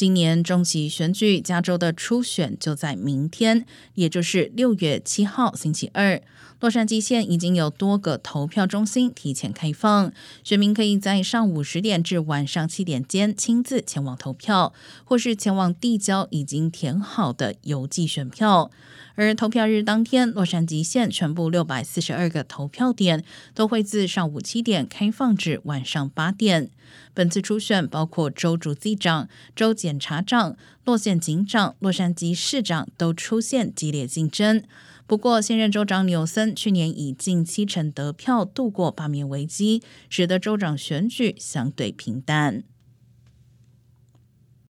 今年中期选举，加州的初选就在明天，也就是六月七号星期二。洛杉矶县已经有多个投票中心提前开放，选民可以在上午十点至晚上七点间亲自前往投票，或是前往递交已经填好的邮寄选票。而投票日当天，洛杉矶县全部六百四十二个投票点都会自上午七点开放至晚上八点。本次初选包括州主机长、州检察长、洛县警长、洛杉矶市长都出现激烈竞争。不过，现任州长纽森去年以近七成得票度过罢免危机，使得州长选举相对平淡。